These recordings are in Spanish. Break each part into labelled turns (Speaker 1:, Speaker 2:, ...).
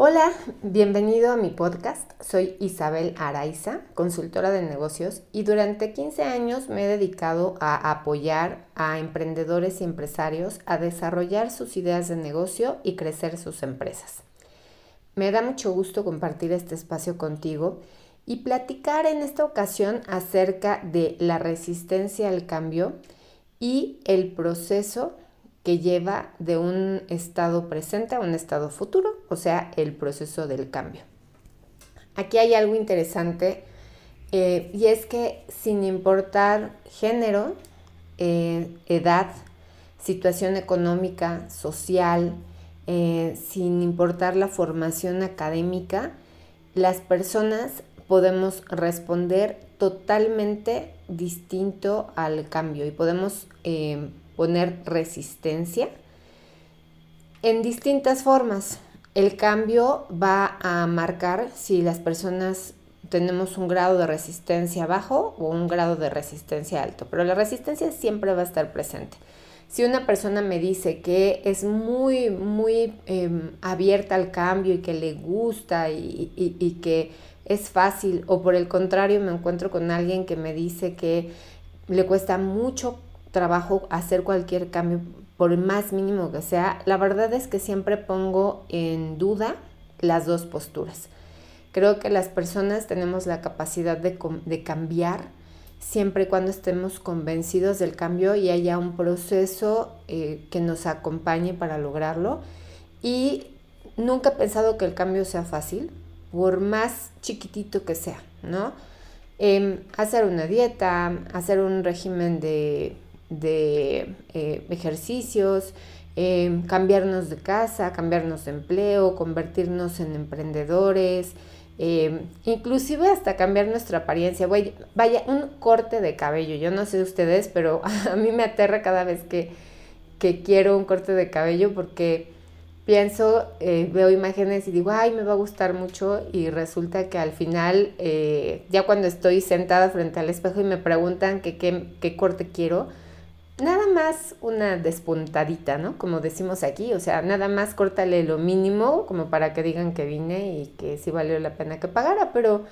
Speaker 1: Hola, bienvenido a mi podcast. Soy Isabel Araiza, consultora de negocios y durante 15 años me he dedicado a apoyar a emprendedores y empresarios a desarrollar sus ideas de negocio y crecer sus empresas. Me da mucho gusto compartir este espacio contigo y platicar en esta ocasión acerca de la resistencia al cambio y el proceso que lleva de un estado presente a un estado futuro, o sea, el proceso del cambio. Aquí hay algo interesante eh, y es que sin importar género, eh, edad, situación económica, social, eh, sin importar la formación académica, las personas podemos responder totalmente distinto al cambio y podemos poner resistencia en distintas formas. El cambio va a marcar si las personas tenemos un grado de resistencia bajo o un grado de resistencia alto, pero la resistencia siempre va a estar presente. Si una persona me dice que es muy, muy em, abierta al cambio y que le gusta y, y que es fácil, o por el contrario me encuentro con alguien que me dice que le cuesta mucho trabajo hacer cualquier cambio, por más mínimo que sea, la verdad es que siempre pongo en duda las dos posturas. Creo que las personas tenemos la capacidad de, cambiar siempre y cuando estemos convencidos del cambio y haya un proceso eh, que nos acompañe para lograrlo. Y nunca he pensado que el cambio sea fácil, por más chiquitito que sea, ¿no? Em, hacer una dieta, hacer un régimen de de eh, ejercicios, eh, cambiarnos de casa, cambiarnos de empleo, convertirnos en emprendedores, eh, inclusive hasta cambiar nuestra apariencia. Vaya, un corte de cabello. Yo no sé ustedes, pero a mí me aterra cada vez que, que quiero un corte de cabello porque pienso, veo imágenes y digo, ay, me va a gustar mucho y resulta que al final, ya cuando estoy sentada frente al espejo y me preguntan qué corte quiero, nada más una despuntadita, ¿no? Como decimos aquí, o sea, nada más córtale lo mínimo como para que digan que vine y que sí valió la pena que pagara, pero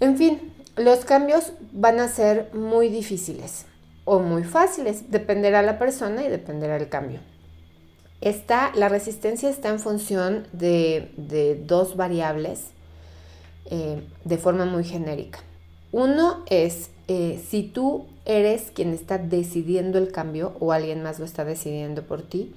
Speaker 1: en fin, los cambios van a ser muy difíciles o muy fáciles, dependerá la persona y dependerá el cambio. Está, la resistencia está en función de, dos variables eh, de forma muy genérica. Uno es eh, si tú eres quien está decidiendo el cambio o alguien más lo está decidiendo por ti.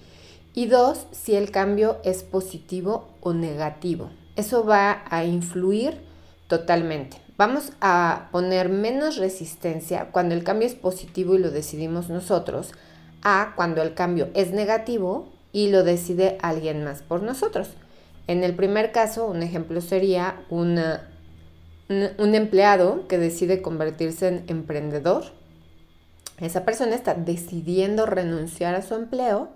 Speaker 1: Y dos, si el cambio es positivo o negativo. Eso va a influir totalmente. Vamos a poner menos resistencia cuando el cambio es positivo y lo decidimos nosotros, a cuando el cambio es negativo y lo decide alguien más por nosotros. En el primer caso, un ejemplo sería una un, empleado que decide convertirse en emprendedor, esa persona está decidiendo renunciar a su empleo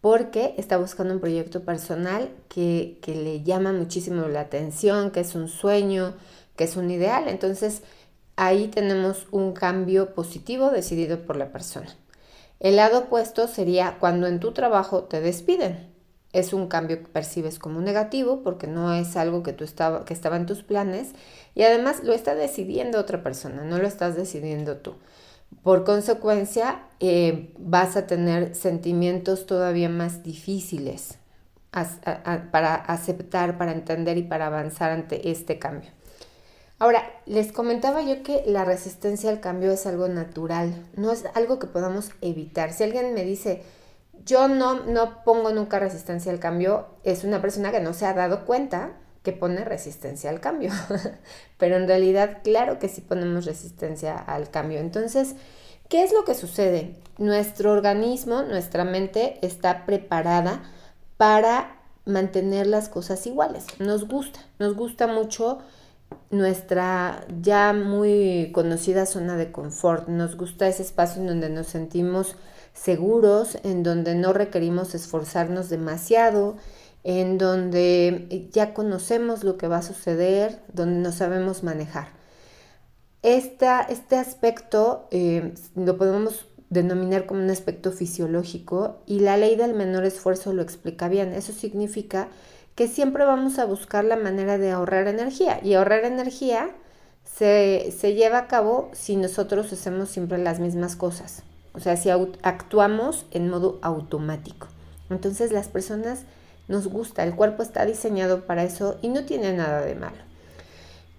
Speaker 1: porque está buscando un proyecto personal que, que, le llama muchísimo la atención, que es un sueño, que es un ideal. Entonces ahí tenemos un cambio positivo decidido por la persona. El lado opuesto sería cuando en tu trabajo te despiden es un cambio que percibes como negativo porque no es algo que, tú estaba, que estaba en tus planes y además lo está decidiendo otra persona, no lo estás decidiendo tú. Por consecuencia, eh, vas a tener sentimientos todavía más difíciles para aceptar, para entender y para avanzar ante este cambio. Ahora, les comentaba yo que la resistencia al cambio es algo natural, no es algo que podamos evitar. Si alguien me dice, yo no, no pongo nunca resistencia al cambio, es una persona que no se ha dado cuenta que pone resistencia al cambio. Pero en realidad, claro que sí ponemos resistencia al cambio. Entonces, ¿qué es lo que sucede? Nuestro organismo, nuestra mente está preparada para mantener las cosas iguales. Nos gusta, nos gusta mucho nuestra ya muy conocida zona de confort. Nos gusta ese espacio en donde nos sentimos seguros, en donde no requerimos esforzarnos demasiado, en donde ya conocemos lo que va a suceder, donde no sabemos manejar. este aspecto eh, lo podemos denominar como un aspecto fisiológico y la ley del menor esfuerzo lo explica bien. Eso significa que siempre vamos a buscar la manera de ahorrar energía. Y ahorrar energía se, se lleva a cabo si nosotros hacemos siempre las mismas cosas. O sea, si actuamos en modo automático. Entonces las personas nos gusta, el cuerpo está diseñado para eso y no tiene nada de malo.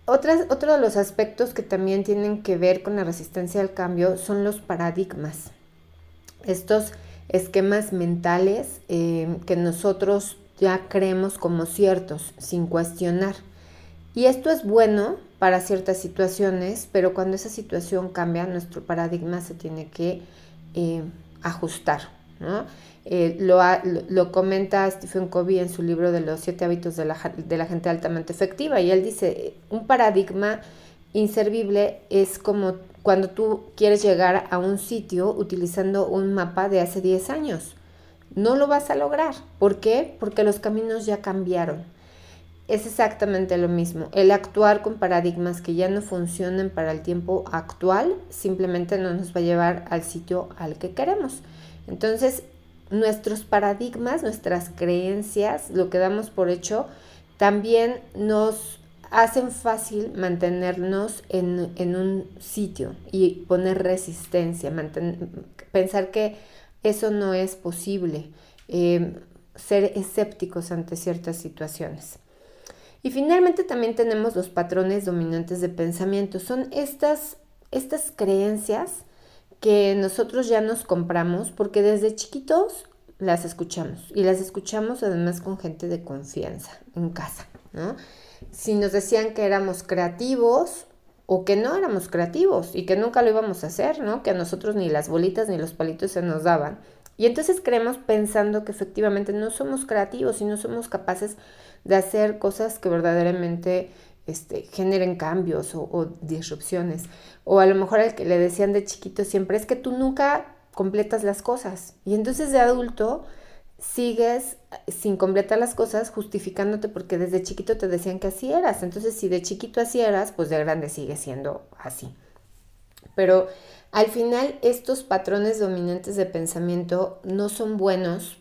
Speaker 1: Otras, otro de los aspectos que también tienen que ver con la resistencia al cambio son los paradigmas. Estos esquemas mentales eh, que nosotros ya creemos como ciertos, sin cuestionar. Y esto es bueno para ciertas situaciones, pero cuando esa situación cambia, nuestro paradigma se tiene que eh, ajustar. Eh, lo, lo, comenta Stephen Covey en su libro de los siete hábitos de la, de la gente altamente efectiva y él dice, un paradigma inservible es como cuando tú quieres llegar a un sitio utilizando un mapa de hace 10 años. No lo vas a lograr. ¿Por qué? Porque los caminos ya cambiaron. Es exactamente lo mismo. El actuar con paradigmas que ya no funcionan para el tiempo actual simplemente no nos va a llevar al sitio al que queremos. Entonces, nuestros paradigmas, nuestras creencias, lo que damos por hecho, también nos hacen fácil mantenernos en, un sitio y poner resistencia, pensar que eso no es posible, eh, ser escépticos ante ciertas situaciones. Y finalmente también tenemos los patrones dominantes de pensamiento. Son estas, estas creencias que nosotros ya nos compramos porque desde chiquitos las escuchamos y las escuchamos además con gente de confianza en casa, ¿no? si nos decían que éramos creativos o que no éramos creativos y que nunca lo íbamos a hacer, ¿no? Que a nosotros ni las bolitas ni los palitos se nos daban. Y entonces creemos pensando que efectivamente no somos creativos y no somos capaces de hacer cosas que verdaderamente este, generen cambios o, o disrupciones. O a lo mejor al que le decían de chiquito siempre es que tú nunca completas las cosas. Y entonces de adulto sigues sin completar las cosas justificándote porque desde chiquito te decían que así eras. Entonces, si de chiquito así eras, pues de grande sigue siendo así. Pero al final estos patrones dominantes de pensamiento no son buenos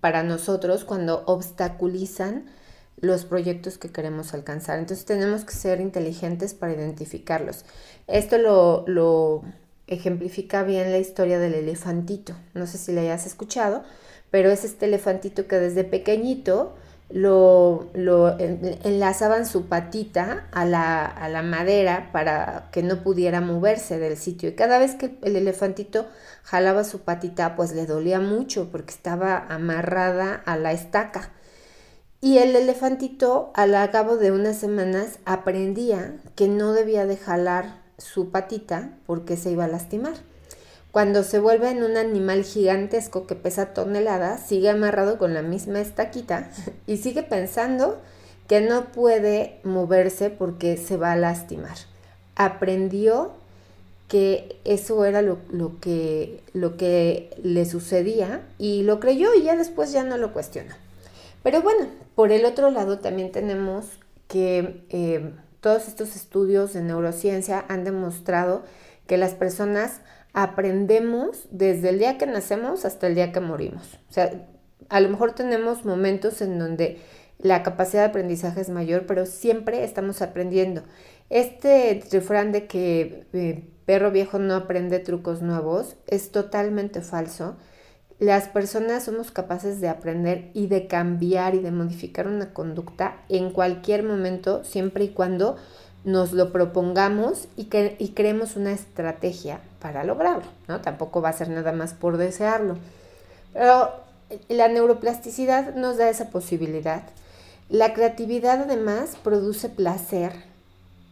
Speaker 1: para nosotros cuando obstaculizan los proyectos que queremos alcanzar. Entonces tenemos que ser inteligentes para identificarlos. Esto lo, lo ejemplifica bien la historia del elefantito. No sé si le hayas escuchado, pero es este elefantito que desde pequeñito lo, lo enlazaban su patita a la, a la, madera para que no pudiera moverse del sitio. Y cada vez que el elefantito jalaba su patita, pues le dolía mucho porque estaba amarrada a la estaca. Y el elefantito, al cabo de unas semanas, aprendía que no debía de jalar su patita porque se iba a lastimar. Cuando se vuelve en un animal gigantesco que pesa toneladas, sigue amarrado con la misma estaquita y sigue pensando que no puede moverse porque se va a lastimar. Aprendió que eso era lo, que, lo que le sucedía y lo creyó y ya después ya no lo cuestionó. Pero bueno, por el otro lado también tenemos que eh, todos estos estudios de neurociencia han demostrado que las personas aprendemos desde el día que nacemos hasta el día que morimos. O sea, a lo mejor tenemos momentos en donde la capacidad de aprendizaje es mayor, pero siempre estamos aprendiendo. Este refrán de que eh, perro viejo no aprende trucos nuevos es totalmente falso. Las personas somos capaces de aprender y de cambiar y de modificar una conducta en cualquier momento, siempre y cuando nos lo propongamos y, y creemos una estrategia para lograrlo, ¿no? Tampoco va a ser nada más por desearlo. Pero la neuroplasticidad nos da esa posibilidad. La creatividad además produce placer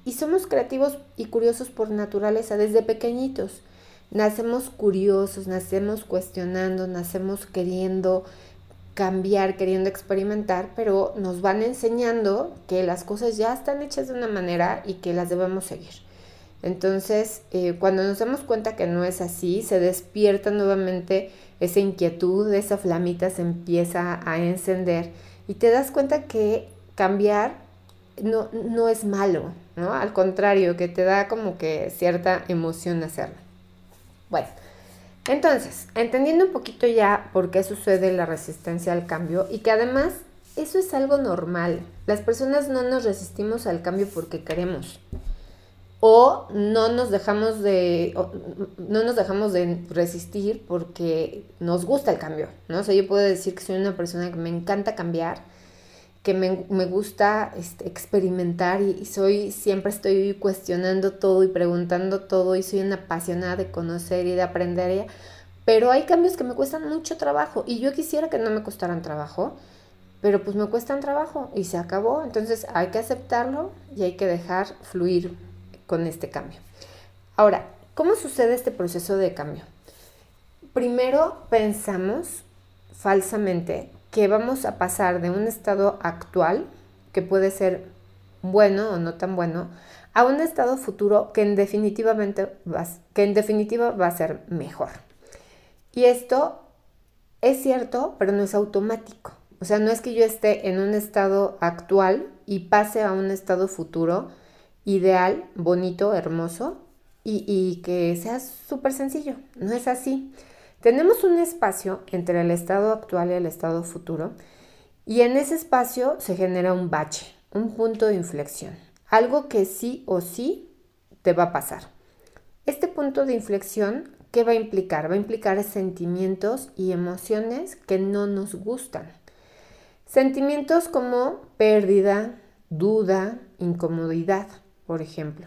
Speaker 1: y somos creativos y curiosos por naturaleza desde pequeñitos. Nacemos curiosos, nacemos cuestionando, nacemos queriendo cambiar, queriendo experimentar, pero nos van enseñando que las cosas ya están hechas de una manera y que las debemos seguir. Entonces, eh, cuando nos damos cuenta que no es así, se despierta nuevamente esa inquietud, esa flamita se empieza a encender y te das cuenta que cambiar no, no es malo, ¿no? Al contrario, que te da como que cierta emoción hacerlo. Bueno, entonces, entendiendo un poquito ya por qué sucede la resistencia al cambio y que además eso es algo normal. Las personas no nos resistimos al cambio porque queremos. O no nos dejamos de, no nos dejamos de resistir porque nos gusta el cambio, ¿no? O yo puedo decir que soy una persona que me encanta cambiar, que me, me gusta este, experimentar y, soy, siempre estoy cuestionando todo y preguntando todo y soy una apasionada de conocer y de aprender, pero hay cambios que me cuestan mucho trabajo y yo quisiera que no me costaran trabajo, pero pues me cuestan trabajo y se acabó. Entonces hay que aceptarlo y hay que dejar fluir con este cambio. Ahora, ¿cómo sucede este proceso de cambio? Primero pensamos falsamente que vamos a pasar de un estado actual, que puede ser bueno o no tan bueno, a un estado futuro que en, definitivamente va, que en definitiva va a ser mejor. Y esto es cierto, pero no es automático. O sea, no es que yo esté en un estado actual y pase a un estado futuro ideal, bonito, hermoso y, que sea súper sencillo. No es así. Tenemos un espacio entre el estado actual y el estado futuro y en ese espacio se genera un bache, un punto de inflexión, algo que sí o sí te va a pasar. Este punto de inflexión, ¿qué va a implicar? Va a implicar sentimientos y emociones que no nos gustan. Sentimientos como pérdida, duda, incomodidad, por ejemplo.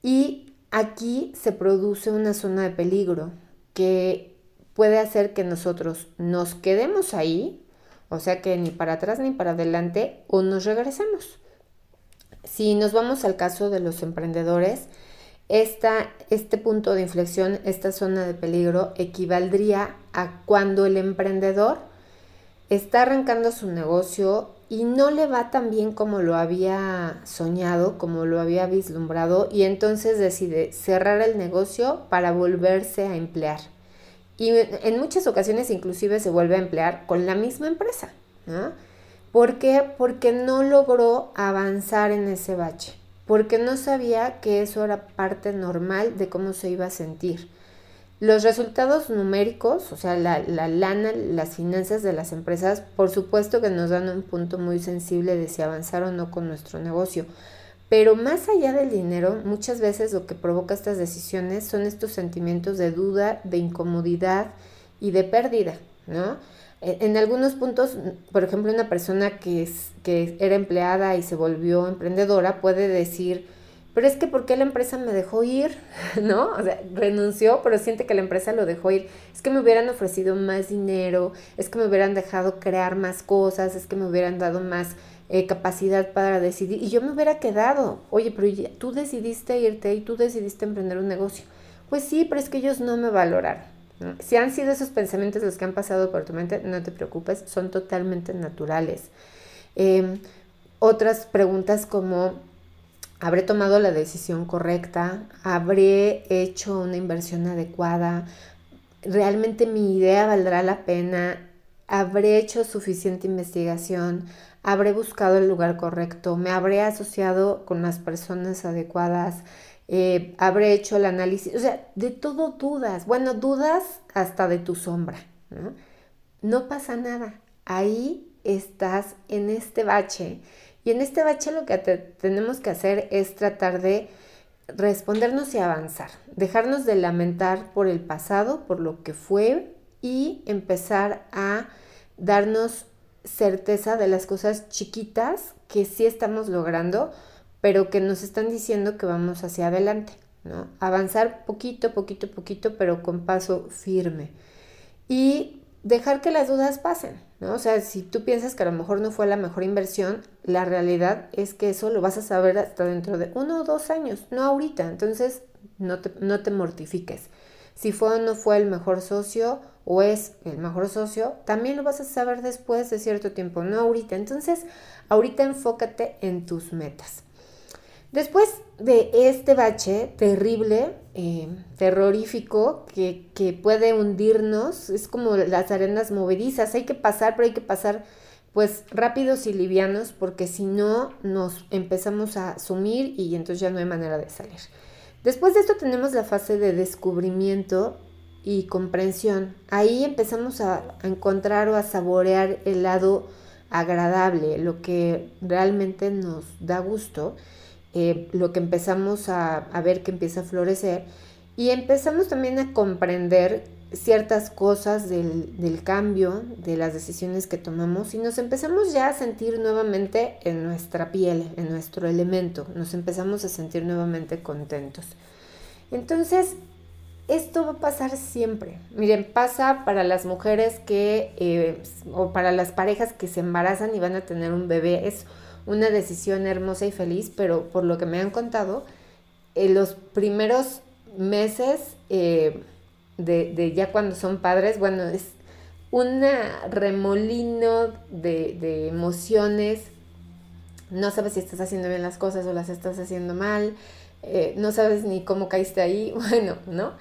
Speaker 1: Y aquí se produce una zona de peligro que puede hacer que nosotros nos quedemos ahí, o sea que ni para atrás ni para adelante, o nos regresemos. Si nos vamos al caso de los emprendedores, este punto de inflexión, esta zona de peligro, equivaldría a cuando el emprendedor está arrancando su negocio y no le va tan bien como lo había soñado, como lo había vislumbrado, y entonces decide cerrar el negocio para volverse a emplear. Y en muchas ocasiones inclusive se vuelve a emplear con la misma empresa. ¿Por qué? Porque no logró avanzar en ese bache, porque no sabía que eso era parte normal de cómo se iba a sentir los resultados numéricos, o sea, la, lana, las finanzas de las empresas, por supuesto que nos dan un punto muy sensible de si avanzar o no con nuestro negocio. Pero más allá del dinero, muchas veces lo que provoca estas decisiones son estos sentimientos de duda, de incomodidad y de pérdida, ¿no? En algunos puntos, por ejemplo, una persona que, es, que era empleada y se volvió emprendedora puede decir, pero es que ¿por qué la empresa me dejó ir? ¿No? O sea, renunció, pero siente que la empresa lo dejó ir. Es que me hubieran ofrecido más dinero, es que me hubieran dejado crear más cosas, es que me hubieran dado más eh, capacidad para decidir. Y yo me hubiera quedado. Oye, pero tú decidiste irte y tú decidiste emprender un negocio. Pues sí, pero es que ellos no me valoraron. Si han sido esos pensamientos los que han pasado por tu mente, no te preocupes, son totalmente naturales. Em, otras preguntas como habré tomado la decisión correcta, habré hecho una inversión adecuada, realmente mi idea valdrá la pena, habré hecho suficiente investigación, habré buscado el lugar correcto, me habré asociado con las personas adecuadas, eh, habré hecho el análisis, o sea, de todo dudas, bueno, dudas hasta de tu sombra, ¿no? No pasa nada, ahí estás en este bache y en este bache lo que tenemos que hacer es tratar de respondernos y avanzar, dejarnos de lamentar por el pasado, por lo que fue y empezar a darnos certeza de las cosas chiquitas que sí estamos logrando, pero que nos están diciendo que vamos hacia adelante, ¿no? Avanzar poquito, poquito, poquito, pero con paso firme. Y dejar que las dudas pasen. ¿no? O sea, si tú piensas que a lo mejor no fue la mejor inversión, la realidad es que eso lo vas a saber hasta dentro de uno o dos años, no ahorita. Entonces, no te, no te mortifiques. Si fue o no fue el mejor socio o es el mejor socio, también lo vas a saber después de cierto tiempo, no ahorita. Entonces, ahorita enfócate en tus metas. Después de este bache terrible, eh, terrorífico, que, que, puede hundirnos, es como las arenas movedizas, hay que pasar, pero hay que pasar pues rápidos y livianos, porque si no nos empezamos a sumir y entonces ya no hay manera de salir. Después de esto tenemos la fase de descubrimiento y comprensión. Ahí empezamos a, encontrar o a saborear el lado agradable, lo que realmente nos da gusto, eh, lo que empezamos a ver que empieza a florecer y empezamos también a comprender ciertas cosas del, del, cambio, de las decisiones que tomamos y nos empezamos ya a sentir nuevamente en nuestra piel, en nuestro elemento, nos empezamos a sentir nuevamente contentos. Entonces, esto va a pasar siempre. Miren, pasa para las mujeres que, eh, o para las parejas que se embarazan y van a tener un bebé. Es una decisión hermosa y feliz, pero por lo que me han contado, en los primeros meses eh, de, ya cuando son padres, bueno, es un remolino de, de emociones. No sabes si estás haciendo bien las cosas o las estás haciendo mal. Eh, no sabes ni cómo caíste ahí, bueno, ¿no?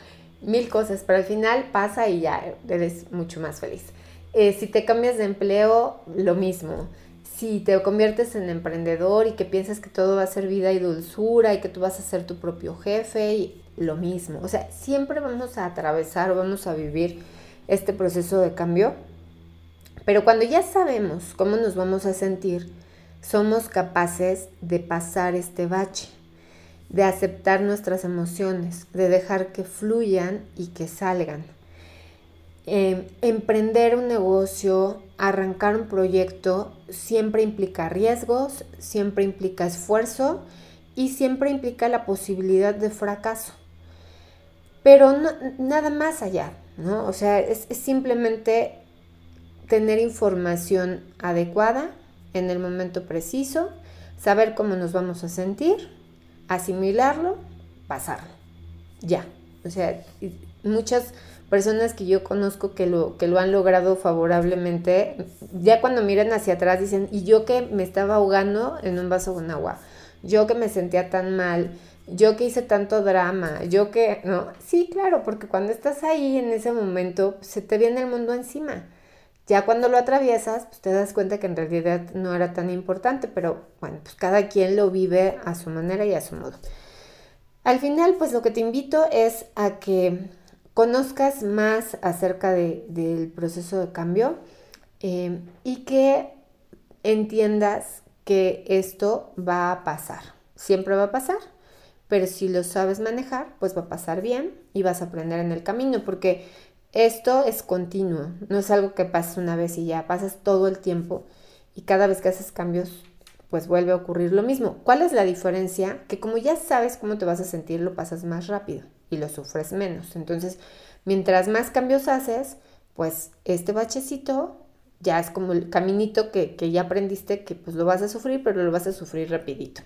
Speaker 1: Mil cosas, pero al final pasa y ya eres mucho más feliz. Eh, si te cambias de empleo, lo mismo. Si te conviertes en emprendedor y que piensas que todo va a ser vida y dulzura y que tú vas a ser tu propio jefe, y lo mismo. O sea, siempre vamos a atravesar o vamos a vivir este proceso de cambio. Pero cuando ya sabemos cómo nos vamos a sentir, somos capaces de pasar este bache de aceptar nuestras emociones, de dejar que fluyan y que salgan. Em, emprender un negocio, arrancar un proyecto, siempre implica riesgos, siempre implica esfuerzo y siempre implica la posibilidad de fracaso. Pero nada más allá, ¿no? O sea, es simplemente tener información adecuada en el momento preciso, saber cómo nos vamos a sentir asimilarlo, pasarlo. Ya. O sea, muchas personas que yo conozco que lo, que lo han logrado favorablemente, ya cuando miran hacia atrás dicen, y yo que me estaba ahogando en un vaso con agua, yo que me sentía tan mal, yo que hice tanto drama, yo que, no, sí, claro, porque cuando estás ahí en ese momento, se te viene el mundo encima. Ya cuando lo atraviesas, pues te das cuenta que en realidad no era tan importante, pero bueno, pues cada quien lo vive a su manera y a su modo. Al final, pues lo que te invito es a que conozcas más acerca del proceso de cambio eh, y que entiendas que esto va a pasar. Siempre va a pasar, pero si lo sabes manejar, pues va a pasar bien y vas a aprender en el camino, porque esto es continuo, no es algo que pasa una vez y ya, pasas todo el tiempo y cada vez que haces cambios, pues vuelve a ocurrir lo mismo. ¿Cuál es la diferencia? Que como ya sabes cómo te vas a sentir, lo pasas más rápido y lo sufres menos. Entonces, mientras más cambios haces, pues este bachecito ya es como el caminito que, ya aprendiste que pues lo vas a sufrir, pero lo vas a sufrir rapidito.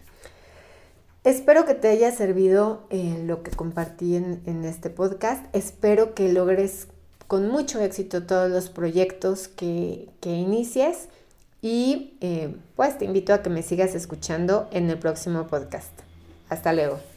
Speaker 1: Espero que te haya servido eh, lo que compartí en, este podcast. Espero que logres con mucho éxito todos los proyectos que, inicies y eh, pues te invito a que me sigas escuchando en el próximo podcast. Hasta luego.